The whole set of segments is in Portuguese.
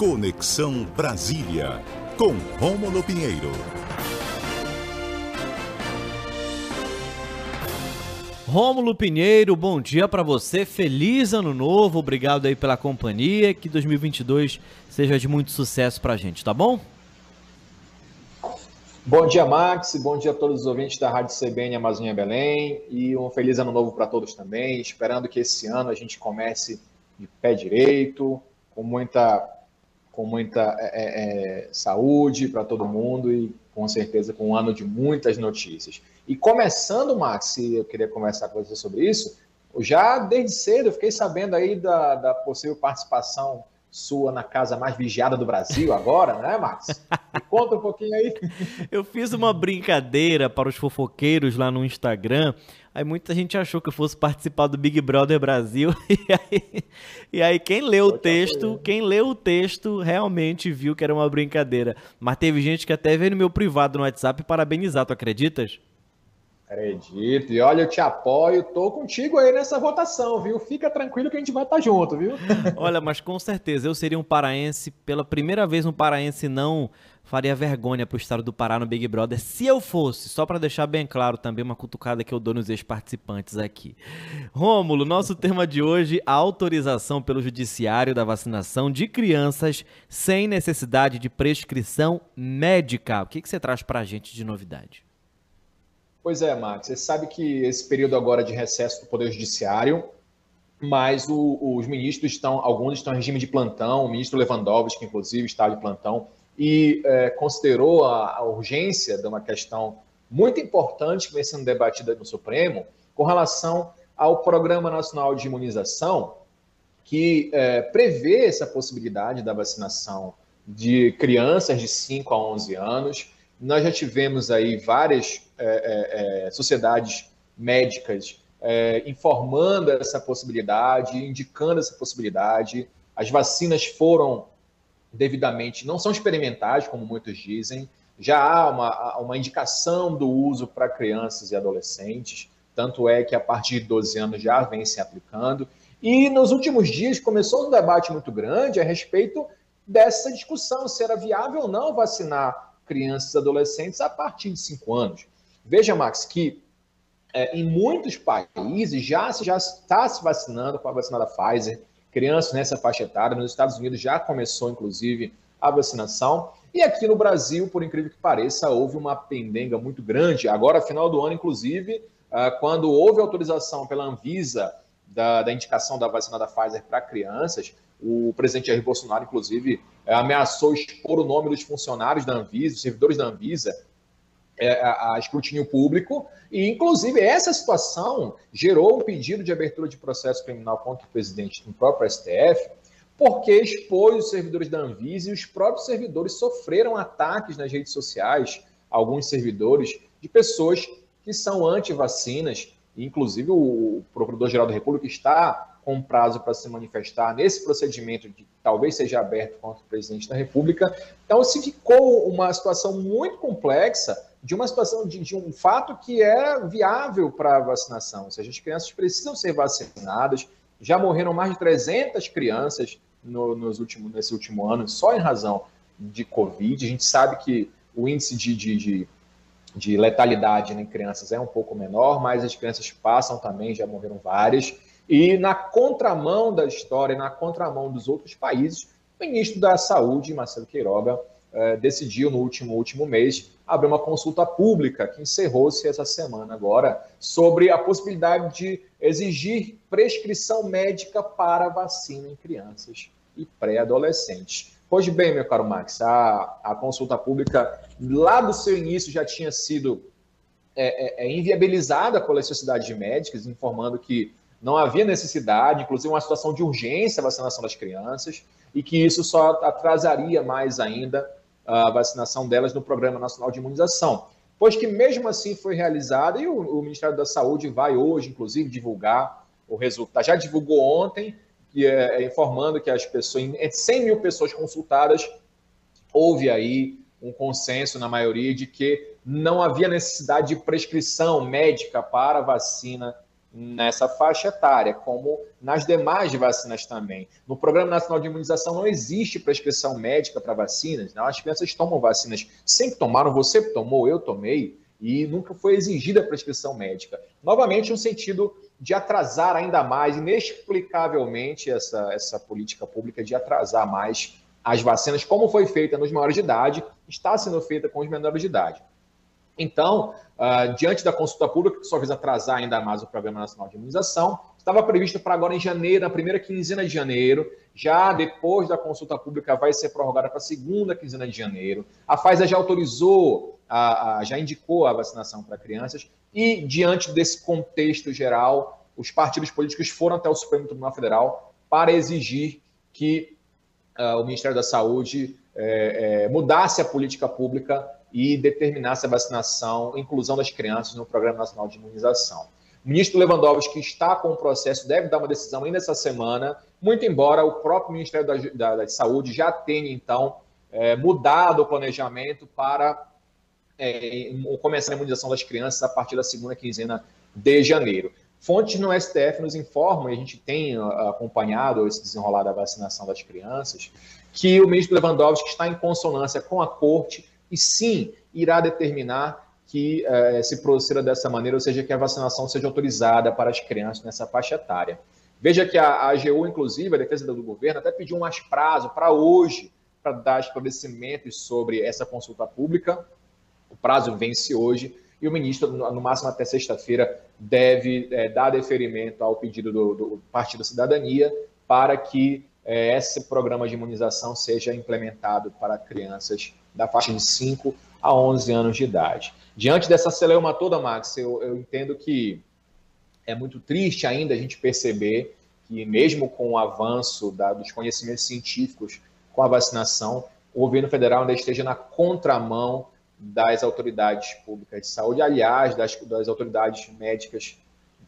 Conexão Brasília, com Rômulo Pinheiro. Rômulo Pinheiro, bom dia para você, feliz ano novo, obrigado aí pela companhia, que 2022 seja de muito sucesso pra gente, tá bom? Bom dia, Max. Bom dia a todos os ouvintes da Rádio CBN Amazônia Belém. E um feliz ano novo para todos também. Esperando que esse ano a gente comece de pé direito, com muita, com muita é, é, é saúde para todo mundo e com certeza com um ano de muitas notícias. E começando, Max, eu queria conversar com você sobre isso. Já desde cedo eu fiquei sabendo aí da, da possível participação sua na casa mais vigiada do Brasil agora, né, Max? Me conta um pouquinho aí. Eu fiz uma brincadeira para os fofoqueiros lá no Instagram. Aí muita gente achou que eu fosse participar do Big Brother Brasil. E aí, e aí quem leu o texto, quem leu o texto realmente viu que era uma brincadeira. Mas teve gente que até veio no meu privado no WhatsApp parabenizar, tu acreditas? Acredito. E olha, eu te apoio, tô contigo aí nessa votação, viu? Fica tranquilo que a gente vai estar tá junto, viu? olha, mas com certeza eu seria um paraense, pela primeira vez um paraense não faria vergonha pro estado do Pará no Big Brother, se eu fosse, só para deixar bem claro também uma cutucada que eu dou nos ex-participantes aqui. Rômulo, nosso tema de hoje, a autorização pelo judiciário da vacinação de crianças sem necessidade de prescrição médica. O que, que você traz pra gente de novidade? Pois é, Max. Você sabe que esse período agora de recesso do Poder Judiciário, mas o, os ministros estão, alguns estão em regime de plantão, o ministro Lewandowski, inclusive, está de plantão, e é, considerou a, a, urgência de uma questão muito importante que vem sendo debatida no Supremo com relação ao Programa Nacional de Imunização, que é, prevê essa possibilidade da vacinação de crianças de 5 a 11 anos. Nós já tivemos aí várias é, é, é, sociedades médicas é, informando essa possibilidade, indicando essa possibilidade. As vacinas foram devidamente, não são experimentais, como muitos dizem, já há uma, uma indicação do uso para crianças e adolescentes, tanto é que a partir de 12 anos já vem se aplicando. E nos últimos dias começou um debate muito grande a respeito dessa discussão, se era viável ou não vacinar crianças e adolescentes a partir de 5 anos. Veja, Max, que é, em muitos países já, já está se vacinando com a vacina da Pfizer, crianças nessa faixa etária. Nos Estados Unidos já começou, inclusive, a vacinação. E aqui no Brasil, por incrível que pareça, houve uma pendenga muito grande. Agora, final do ano, inclusive, ah, quando houve autorização pela Anvisa da, da indicação da vacina da Pfizer para crianças, o presidente Jair Bolsonaro, inclusive, ameaçou expor o nome dos funcionários da Anvisa, os servidores da Anvisa, é, a, a escrutínio público, e inclusive essa situação gerou um pedido de abertura de processo criminal contra o presidente no próprio STF, porque expôs os servidores da Anvisa e os próprios servidores sofreram ataques nas redes sociais, alguns servidores, de pessoas que são anti-vacinas, inclusive o Procurador-Geral da República está com prazo para se manifestar nesse procedimento que talvez seja aberto contra o presidente da República. Então, se ficou uma situação muito complexa, de uma situação, de, de um fato que é viável para a vacinação. Ou seja, as crianças precisam ser vacinadas. Já morreram mais de 300 crianças no, nos últimos, nesse último ano, só em razão de Covid. A gente sabe que o índice de, de, de, de letalidade em crianças é um pouco menor, mas as crianças passam também, já morreram várias. E na contramão da história, na contramão dos outros países, o ministro da Saúde, Marcelo Queiroga, eh, decidiu no último, último mês abrir uma consulta pública que encerrou-se essa semana agora sobre a possibilidade de exigir prescrição médica para vacina em crianças e pré-adolescentes. Pois bem, meu caro Max, a, a consulta pública lá do seu início já tinha sido é, é, é inviabilizada pelas sociedades médicas, informando que não havia necessidade, inclusive uma situação de urgência a vacinação das crianças, e que isso só atrasaria mais ainda a vacinação delas no Programa Nacional de Imunização. Pois que mesmo assim foi realizada, e o, o Ministério da Saúde vai hoje, inclusive, divulgar o resultado. Já divulgou ontem, que é, é informando que as pessoas, entre 100 mil pessoas consultadas, houve aí um consenso na maioria de que não havia necessidade de prescrição médica para vacina nessa faixa etária, como nas demais vacinas também. No Programa Nacional de Imunização não existe prescrição médica para vacinas, né? as crianças tomam vacinas, sempre tomaram, você tomou, eu tomei, e nunca foi exigida prescrição médica. Novamente, um sentido de atrasar ainda mais, inexplicavelmente, essa, essa política pública de atrasar mais as vacinas, como foi feita nos maiores de idade, está sendo feita com os menores de idade. Então, uh, diante da consulta pública, que só visa atrasar ainda mais o Programa Nacional de Imunização, estava previsto para agora em janeiro, na primeira quinzena de janeiro, já depois da consulta pública vai ser prorrogada para a segunda quinzena de janeiro. A Pfizer já autorizou, a, a, já indicou a vacinação para crianças e, diante desse contexto geral, os partidos políticos foram até o Supremo Tribunal Federal para exigir que uh, o Ministério da Saúde é, é, mudasse a política pública e determinasse a vacinação, inclusão das crianças no Programa Nacional de Imunização. O ministro Lewandowski está com o processo, deve dar uma decisão ainda essa semana, muito embora o próprio Ministério da, da, da Saúde já tenha, então, é, mudado o planejamento para é, começar a imunização das crianças a partir da segunda quinzena de janeiro. Fontes no STF nos informam, e a gente tem acompanhado esse desenrolar da vacinação das crianças, que o ministro Lewandowski está em consonância com a corte e sim irá determinar que eh, se proceda dessa maneira, ou seja, que a vacinação seja autorizada para as crianças nessa faixa etária. Veja que a, a AGU, inclusive, a defesa do governo, até pediu mais prazo para hoje, para dar esclarecimentos sobre essa consulta pública. O prazo vence hoje e o ministro, no máximo até sexta-feira, deve é, dar deferimento ao pedido do, do Partido Cidadania para que é, esse programa de imunização seja implementado para crianças da faixa de 5 a 11 anos de idade. Diante dessa celeuma toda, Max, eu, eu entendo que é muito triste ainda a gente perceber que, mesmo com o avanço da, dos conhecimentos científicos com a vacinação, o governo federal ainda esteja na contramão das autoridades públicas de saúde, aliás, das, das autoridades médicas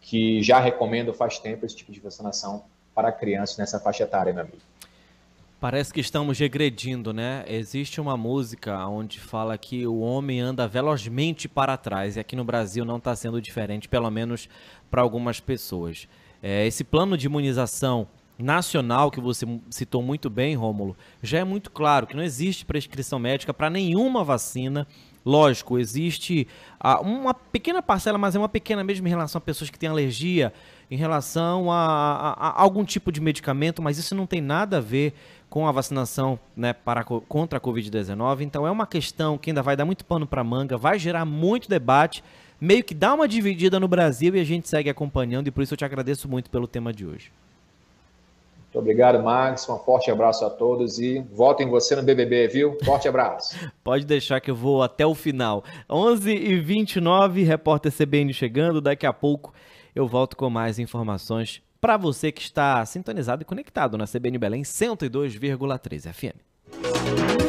que já recomendam faz tempo esse tipo de vacinação para crianças nessa faixa etária, meu amigo. Parece que estamos regredindo, né? Existe uma música onde fala que o homem anda velozmente para trás, e aqui no Brasil não está sendo diferente, pelo menos para algumas pessoas. É, esse plano de imunização nacional que você citou muito bem, Rômulo, já é muito claro que não existe prescrição médica para nenhuma vacina. Lógico, existe uma pequena parcela, mas é uma pequena mesmo em relação a pessoas que têm alergia, em relação a, a, a algum tipo de medicamento, mas isso não tem nada a ver com a vacinação né, para, contra a Covid-19. Então é uma questão que ainda vai dar muito pano para manga, vai gerar muito debate, meio que dá uma dividida no Brasil e a gente segue acompanhando, e por isso eu te agradeço muito pelo tema de hoje. Muito obrigado, Max. Um forte abraço a todos e votem você no BBB, viu? Forte abraço. Pode deixar que eu vou até o final. 11h29, repórter CBN chegando. Daqui a pouco eu volto com mais informações para você que está sintonizado e conectado na CBN Belém 102,3 FM.